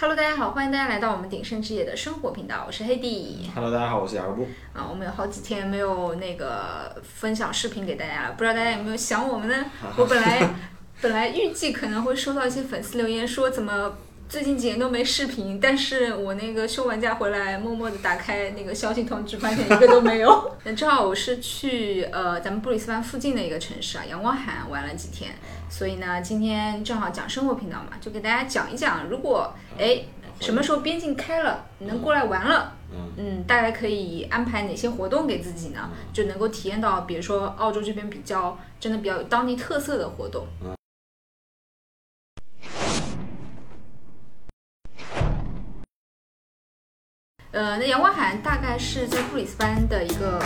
Hello，大家好，欢迎大家来到我们鼎盛之夜的生活频道，我是黑弟。Hello，大家好，我是雅各布。啊，我们有好几天没有那个分享视频给大家了，不知道大家有没有想我们呢？我本来本来预计可能会收到一些粉丝留言说怎么最近几年都没视频，但是我那个休完假回来，默默的打开那个消息通知，发现一个都没有。那正好我是去呃咱们布里斯班附近的一个城市啊，阳光海岸玩了几天，所以呢今天正好讲生活频道嘛，就给大家讲一讲，如果哎什么时候边境开了，你能过来玩了。嗯，大概可以安排哪些活动给自己呢？就能够体验到，比如说澳洲这边比较真的比较有当地特色的活动。呃，那阳光海岸大概是在布里斯班的一个，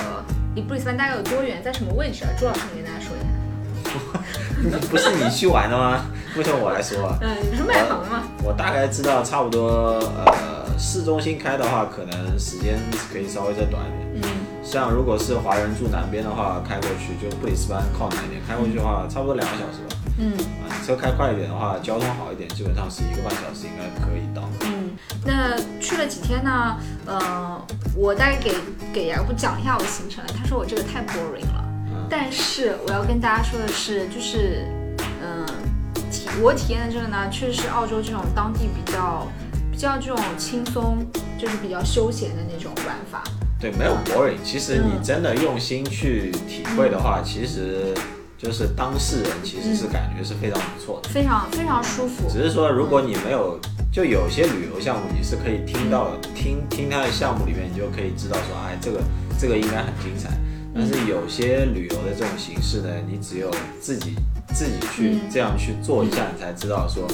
离布里斯班大概有多远？在什么位置啊？朱老师，你跟大家说一下。不是你去玩的吗？为什么我来说啊？嗯，你不是卖房的吗？我大概知道，差不多呃，市中心开的话，可能时间可以稍微再短一点。嗯，像如果是华人住南边的话，开过去就布里斯班靠南一点，开过去的话，差不多两个小时吧。嗯啊，你车开快一点的话，交通好一点，基本上是一个半小时应该可以到。嗯，那去了几天呢？呃，我大概给给雅各布讲一下我的行程了。他说我这个太 boring 了。但是我要跟大家说的是，就是，嗯、体我体验的这个呢，确实是澳洲这种当地比较比较这种轻松，就是比较休闲的那种玩法。对，没有 boring。其实你真的用心去体会的话，其实就是当事人其实是感觉是非常不错的。非常非常舒服。只是说，如果你没有，就有些旅游项目你是可以听到的，听听它的项目里面，你就可以知道说，哎，这个这个应该很精彩。但是有些旅游的这种形式呢，你只有自己自己去这样去做一下，你才知道说，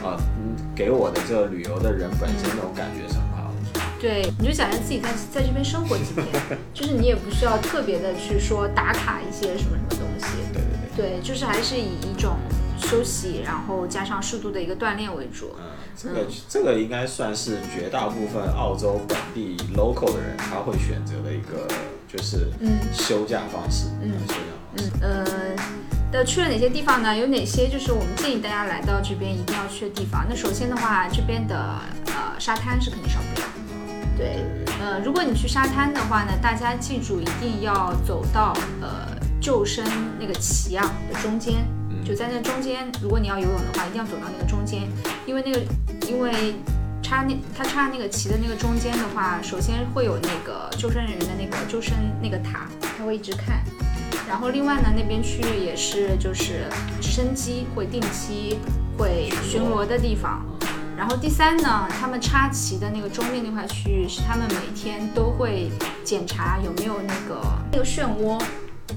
啊、嗯，给我的这个旅游的人本身那种感觉是很好的。对，你就想象自己在在这边生活几天，就是你也不需要特别的去说打卡一些什么什么东西。对对对。对，就是还是以一种休息，然后加上适度的一个锻炼为主。嗯，这个这个应该算是绝大部分澳洲本地 local 的人他会选择的一个就是嗯休假方式。嗯休假方式。嗯呃，的去了哪些地方呢？有哪些就是我们建议大家来到这边一定要去的地方？那首先的话，这边的呃沙滩是肯定少不了。对，呃，如果你去沙滩的话呢，大家记住一定要走到呃救生那个旗啊的中间，就在那中间，如果你要游泳的话，一定要走到那个中间，因为那个因为插那它插那个旗的那个中间的话，首先会有那个救生人员的那个救生那个塔，他会一直看。然后另外呢，那边区域也是就是直升机会定期会巡逻的地方。然后第三呢，他们插旗的那个中间那块区域是他们每天都会检查有没有那个那个漩涡，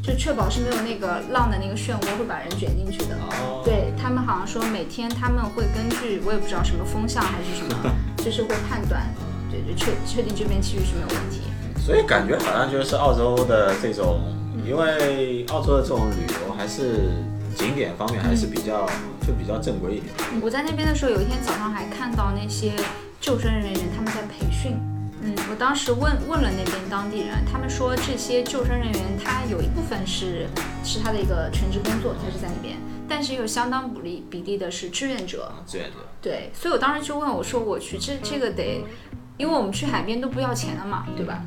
就确保是没有那个浪的那个漩涡会把人卷进去的。哦。对他们好像说每天他们会根据我也不知道什么风向还是什么，就是会判断，对，就确确定这边区域是没有问题。所以感觉好像就是澳洲的这种，因为澳洲的这种旅游还是景点方面还是比较就比较正规一点。我在那边的时候，有一天早上还看到那些救生人员他们在培训。嗯，我当时问问了那边当地人，他们说这些救生人员他有一部分是是他的一个全职工作，他是在那边，但是有相当比例比例的是志愿者。志愿者。对，所以我当时就问我说，我去这这个得，因为我们去海边都不要钱的嘛，对吧？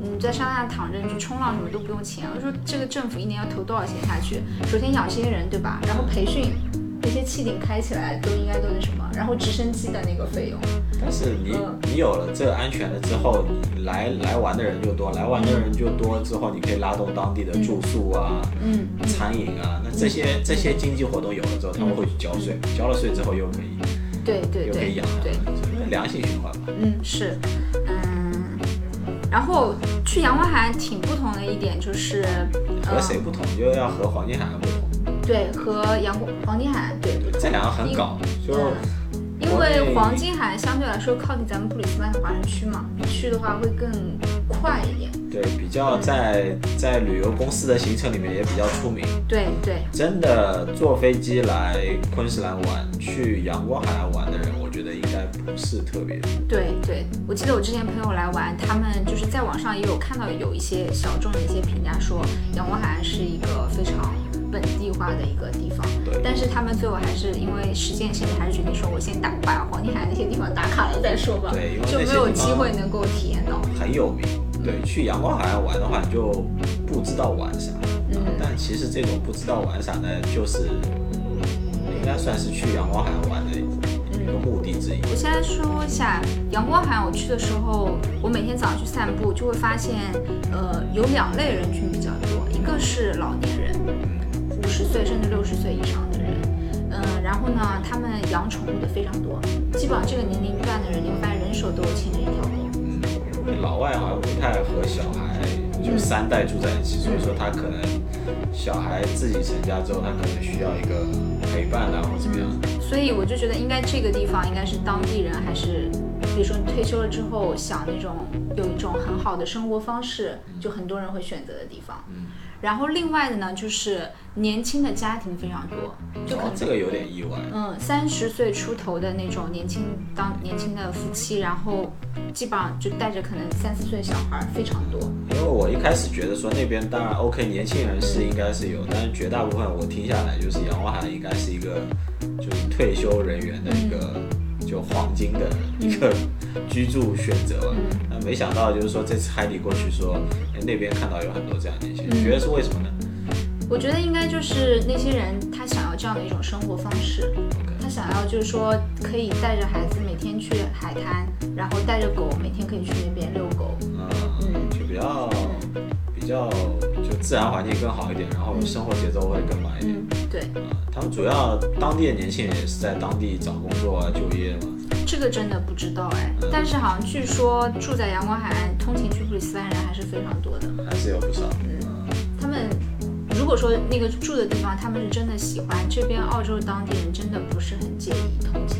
你在沙滩上躺着，你去冲浪什么都不用钱。我说这个政府一年要投多少钱下去？首先养这些人，对吧？然后培训那些气顶开起来都应该都是什么？然后直升机的那个费用，但是你嗯。你有了这个安全了之后，你来来玩的人就多，来玩的人就多之后，你可以拉动当地的住宿啊、嗯，餐饮啊，那这些这些经济活动有了之后，他们会去交税，交了税之后又可以对对对又可以养对，这个良性循环吧。嗯是，嗯，然后去阳光海岸挺不同的一点就是，和谁不同，就要和黄金海岸不同。对，和阳光黄金海岸对。这两个很搞，就因为黄金海岸相对来说靠近咱们布里斯班的华人区嘛，去的话会更快一点。对比较在在旅游公司的行程里面也比较出名。对对，真的坐飞机来昆士兰玩，去阳光海岸玩的人，我觉得应该不是特别多。对对，我记得我之前朋友来玩，他们就是在网上也有看到有一些小众的一些评价说，阳光海岸是一个非常本地化的一个地方。对但是他们最后还是因为时间限制，还是决定说我先打个八黄金海那些地方打卡了再说吧，对因为就没有机会能够体验到。很有名。对，去阳光海岸玩的话，你就不知道玩啥。嗯但其实这种不知道玩啥呢，就是应该算是去阳光海岸玩的一个目的之一。我先来说一下阳光海岸，我去的时候，我每天早上去散步，就会发现，呃，有两类人群比较多，一个是老年人，五十岁甚至六十岁以上的人，嗯、然后呢，他们养宠物的非常多，基本上这个年龄段的人，你会发现人手都有牵着一条狗。嗯，老外好像不太和小孩就三代住在一起，所以说他可能小孩自己成家之后，他可能需要一个陪伴啊，或者怎么样。所以我就觉得应该这个地方应该是当地人，还是比如说你退休了之后想那种有一种很好的生活方式，就很多人会选择的地方。然后另外的呢，就是年轻的家庭非常多，就可能哦这个有点意外。嗯，三十岁出头的那种年轻当年轻的夫妻，然后基本上就带着可能三四岁小孩儿非常多。因为我一开始觉得说那边当然 OK，年轻人是应该是有，但是绝大部分我听下来就是杨华海应该是一个就是退休人员的一个就黄金的一个居住选择吧。那没想到就是说这次海底过去说，哎那边看到有很多这样的年轻人，你觉得是为什么呢？我觉得应该就是那些人他想要这样的一种生活方式，他想要就是说可以带着孩子每天去海滩，然后带着狗每天可以去那边遛狗。嗯，就比较比较就自然环境更好一点，然后生活节奏会更慢一点。嗯，对，啊，他们主要当地的年轻人也是在当地找工作啊、就业嘛。这个真的不知道哎，但是好像据说住在阳光海岸通勤去布里斯班人还是非常多的。还是有不少。嗯他们如果说那个住的地方，他们是真的喜欢，这边澳洲当地人真的不是很介意通勤，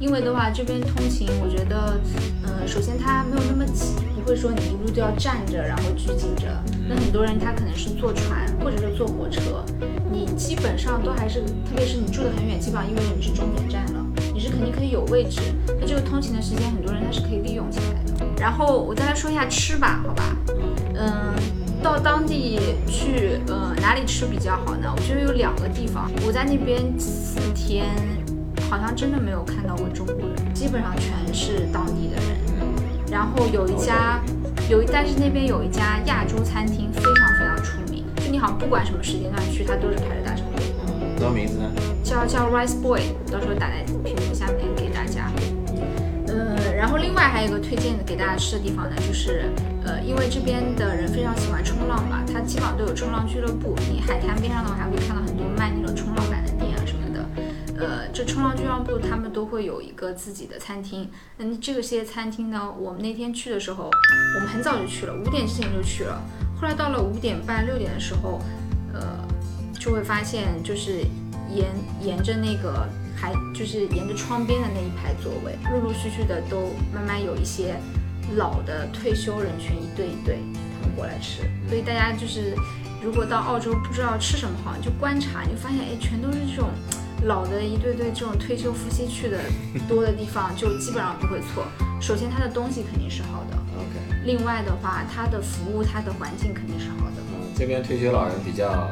因为的话这边通勤，我觉得，呃，首先它没有那么挤，不会说你一路都要站着，然后拘谨着。那很多人他可能是坐船或者是坐火车，你基本上都还是，特别是你住得很远，基本上意味着你是终点站了，你是肯定可以有位置。那这个通勤的时间，很多人他是可以利用起来的。然后我再来说一下吃吧，好吧？嗯，到当地去，呃，哪里吃比较好呢？我觉得有两个地方，我在那边四天，好像真的没有看到过中国人，基本上全是当地的人。然后有一家，有一，但是那边有一家亚洲餐厅非常非常出名，就你好像不管什么时间段去，它都是排着大长队。什么名字呢？叫叫 Rice Boy，到时候打在屏幕下面给大家。呃，然后另外还有一个推荐给大家吃的地方呢，就是呃，因为这边的人非常喜欢冲浪嘛，它基本上都有冲浪俱乐部。你海滩边上的话，还会看到很多卖那种冲浪板。呃，这冲浪俱乐部他们都会有一个自己的餐厅。那，这个些餐厅呢，我们那天去的时候，我们很早就去了，五点之前就去了。后来到了五点半六点的时候，呃，就会发现就是沿沿着那个海，就是沿着窗边的那一排座位，陆陆续续的都慢慢有一些老的退休人群一对一对他们过来吃。所以大家就是如果到澳洲不知道吃什么好，你就观察，你就发现哎，全都是这种老的一对对这种退休夫妻去的多的地方，就基本上不会错。首先它的东西肯定是好的，OK，另外的话它的服务、它的环境肯定是好的。嗯，这边退休老人比较，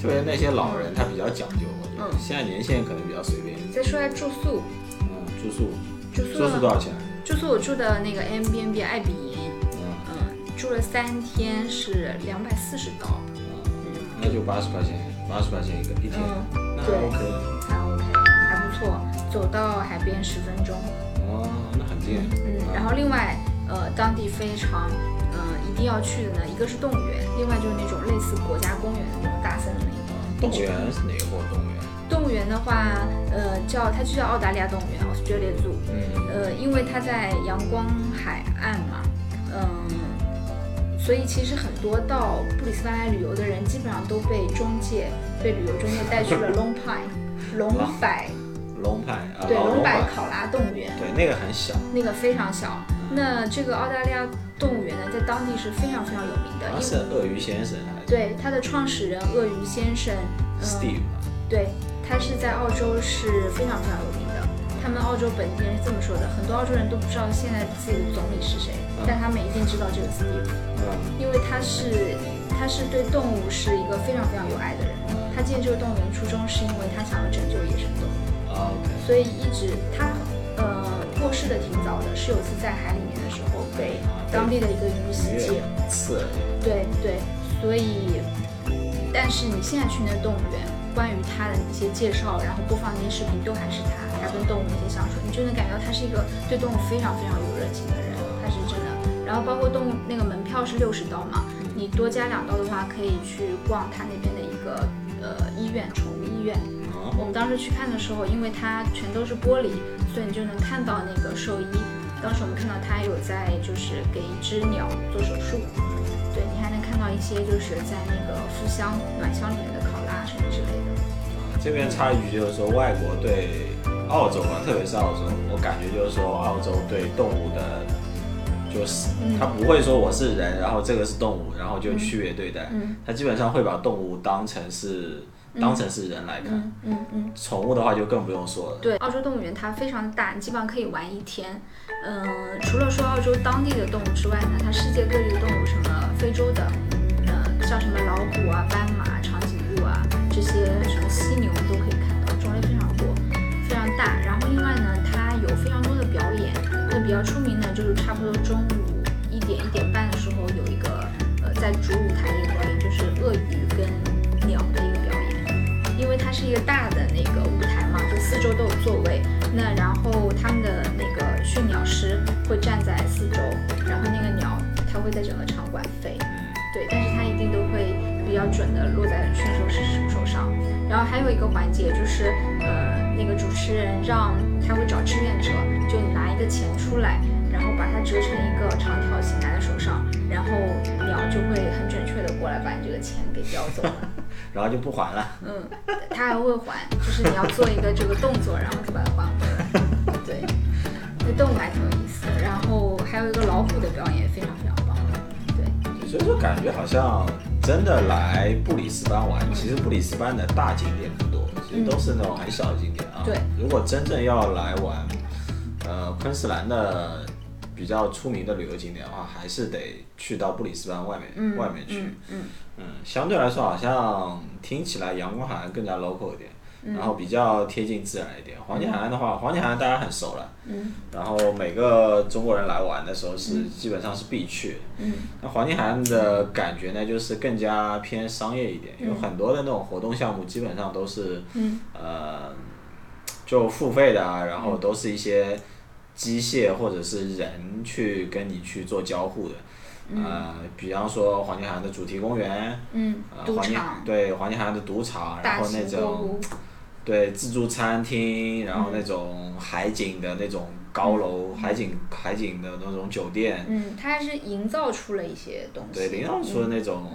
特别那些老人他比较讲究，我觉得嗯现在年轻人可能比较随便。再说下住宿，嗯，住宿，住宿住宿多少钱？住宿我住的那个 m b n b 爱比营，嗯嗯，住了三天是两百四十刀，嗯，那就八十块钱，八十块钱一个一天，嗯，对 OK。还 OK，还不错，走到海边十分钟，哦，那很近。嗯，然后另外，呃，当地非常，嗯、一定要去的呢，一个是动物园，另外就是那种类似国家公园的那种大森林。动物园是哪个动物园？动物园的话，呃，叫它就叫澳大利亚动物园 （Australia Zoo）。嗯，呃，因为它在阳光海岸嘛，嗯，所以其实很多到布里斯班来旅游的人，基本上都被中介、被旅游中介带去了 Long Pine 龙柏，龙柏啊，对，哦龙柏柏考拉动物园，对，那个很小，那个非常小。那这个澳大利亚动物园呢，在当地是非常非常有名的，因为是鳄鱼先生还是对它的创始人鳄鱼先生，嗯，Steve 啊对，他是在澳洲是非常非常有名的。他们澳洲本地人是这么说的，很多澳洲人都不知道现在自己的总理是谁，但他们一定知道这个 Steve，嗯因为他是他是对动物是一个非常非常有爱的人。他建这个动物园初衷是因为他想要拯救野生动物。啊，啊，OK，所以一直他呃过世的挺早的，是有次在海里面的时候被当地的一个鱼袭击，刺了，对对，所以但是你现在去那动物园，关于他的一些介绍，然后播放那些视频，都还是他，他跟动物那些相处，你就能感觉到他是一个对动物非常非常有热情的人，他是真的。然后包括动物那个门票是六十刀嘛，你多加两刀的话，可以去逛他那边的一个呃医院，宠物医院。啊，我们当时去看的时候，因为它全都是玻璃，所以你就能看到那个兽医。当时我们看到他有在就是给一只鸟做手术，对你还能看到一些就是在那个腹箱暖箱里面的考拉什么之类的。这边插一句就是说，外国对澳洲啊，特别是澳洲，我感觉就是说，澳洲对动物的，就是嗯他不会说我是人，然后这个是动物，然后就区别对待，嗯他基本上会把动物当成是当成是人来看，嗯嗯嗯，宠物的话就更不用说了。对，澳洲动物园它非常大，你基本上可以玩一天。嗯、除了说澳洲当地的动物之外呢，它世界各地的动物，什么非洲的，呃，像什么老虎啊、斑马、长颈鹿啊这些什么犀牛都可以看到，种类非常多，非常大。然后另外呢，比较出名的就是差不多中午一点一点半的时候有一个呃在主舞台的一个表演，就是鳄鱼跟鸟的一个表演。因为它是一个大的那个舞台嘛，就四周都有座位。那然后他们的那个驯鸟师会站在四周，然后那个鸟它会在整个场馆飞，对，但是它一定都会比较准的落在驯兽师手上。然后还有一个环节就是，呃，那个主持人让他会找志愿者，就你拿一个钱出来，然后把它折成一个长条形拿在手上，然后鸟就会很准确的过来把你这个钱给叼走了。然后就不还了。嗯，他还会还，就是你要做一个这个动作，然后就把它还回来。对，那动物还挺有意思的。然后还有一个老虎的表演也非常非常棒。对，所以说感觉好像真的来布里斯班玩，其实布里斯班的大景点都是那种很小的景点啊。对。如果真正要来玩，呃，昆士兰的比较出名的旅游景点的话，还是得去到布里斯班外面、嗯，外面去。嗯嗯嗯，相对来说好像听起来阳光海岸更加 local 一点，嗯然后比较贴近自然一点。黄金海岸的话，黄金海岸大家很熟了，嗯。然后每个中国人来玩的时候是、基本上是必去。嗯。那黄金海岸的感觉呢，就是更加偏商业一点，有很多的那种活动项目，基本上都是嗯。呃就付费的啊，然后都是一些机械或者是人去跟你去做交互的。呃，比方说黄金海岸的主题公园，嗯。黄金场、对黄金海岸的赌场，然后那种物，对自助餐厅，然后嗯那种海景的那种高楼，海景海景的那种酒店，嗯，它还是营造出了一些东西。对，营造出那种、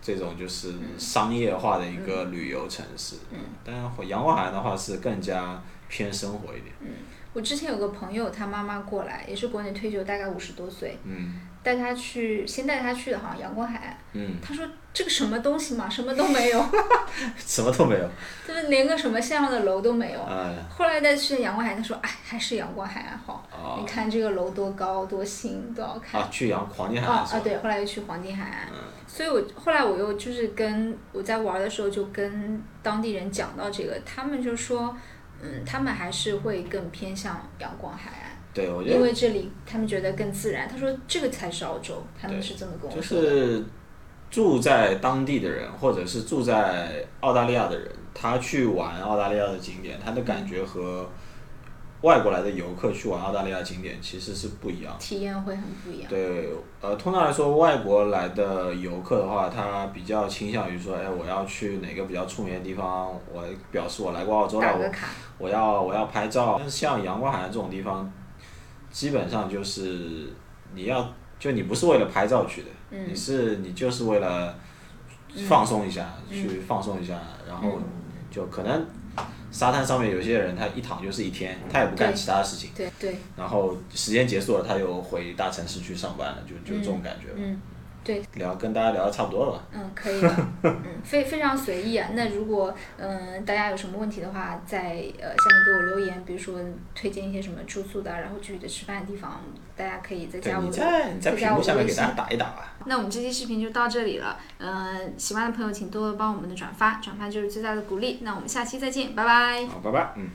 这种就是商业化的一个旅游城市。嗯，但是阳光海岸的话是更加偏生活一点。嗯我之前有个朋友，他妈妈过来，也是国内退休，大概五十多岁，嗯带他去，先带他去的好像阳光海岸。嗯，他说这个什么东西嘛，什么都没有，什么都没有。就是连个什么像样的楼都没有。哎，后来再去阳光海岸，他说：“哎，还是阳光海岸好。哦你看这个楼多高、多新、多好看。啊，去阳黄金海啊啊！岸是吧？对，后来又去黄金海岸。嗯所以我后来我又就是跟我在玩的时候就跟当地人讲到这个，他们就说，嗯，他们还是会更偏向阳光海岸，对，我觉因为这里他们觉得更自然。他说这个才是澳洲，他们是这么跟我说的。是住在当地的人，或者是住在澳大利亚的人，他去玩澳大利亚的景点，他的感觉和外国来的游客去玩澳大利亚景点其实是不一样。体验会很不一样。对，呃，通常来说，外国来的游客的话，他比较倾向于说，哎，我要去哪个比较出名的地方，我表示我来过澳洲了，我要我要拍照。但是像阳光海岸这种地方，基本上就是你要就你不是为了拍照去的，嗯。你是你就是为了放松一下，去放松一下，然后嗯。就可能沙滩上面有些人他一躺就是一天，他也不干其他的事情，对对，然后时间结束了他又回大城市去上班了，就就这种感觉吧。嗯，对，聊跟大家聊的差不多了吧？嗯，可以的，嗯，非非常随意啊。那如果嗯大家有什么问题的话，在呃下面给我留言，比如说推荐一些什么住宿的，然后具体的吃饭的地方，大家可以再对，加我在你在屏幕下面给大家。打一打吧。那我们这期视频就到这里了，嗯、喜欢的朋友请多多帮我们的转发，转发就是最大的鼓励。那我们下期再见，拜拜。好，拜拜，嗯。